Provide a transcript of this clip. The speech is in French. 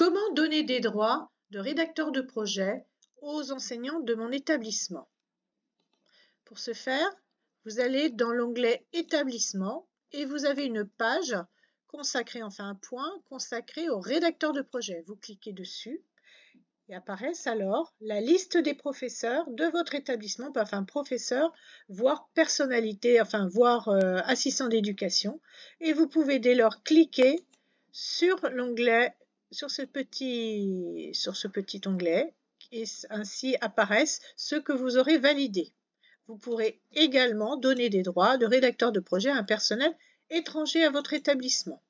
Comment donner des droits de rédacteur de projet aux enseignants de mon établissement? Pour ce faire, vous allez dans l'onglet Établissement et vous avez une page consacrée, enfin un point consacré au rédacteur de projet. Vous cliquez dessus et apparaissent alors la liste des professeurs de votre établissement, enfin professeurs, voire personnalité, enfin voire euh, assistant d'éducation. Et vous pouvez dès lors cliquer sur l'onglet, sur ce petit, onglet, et ainsi apparaissent ceux que vous aurez validés. Vous pourrez également donner des droits de rédacteur de projet à un personnel étranger à votre établissement.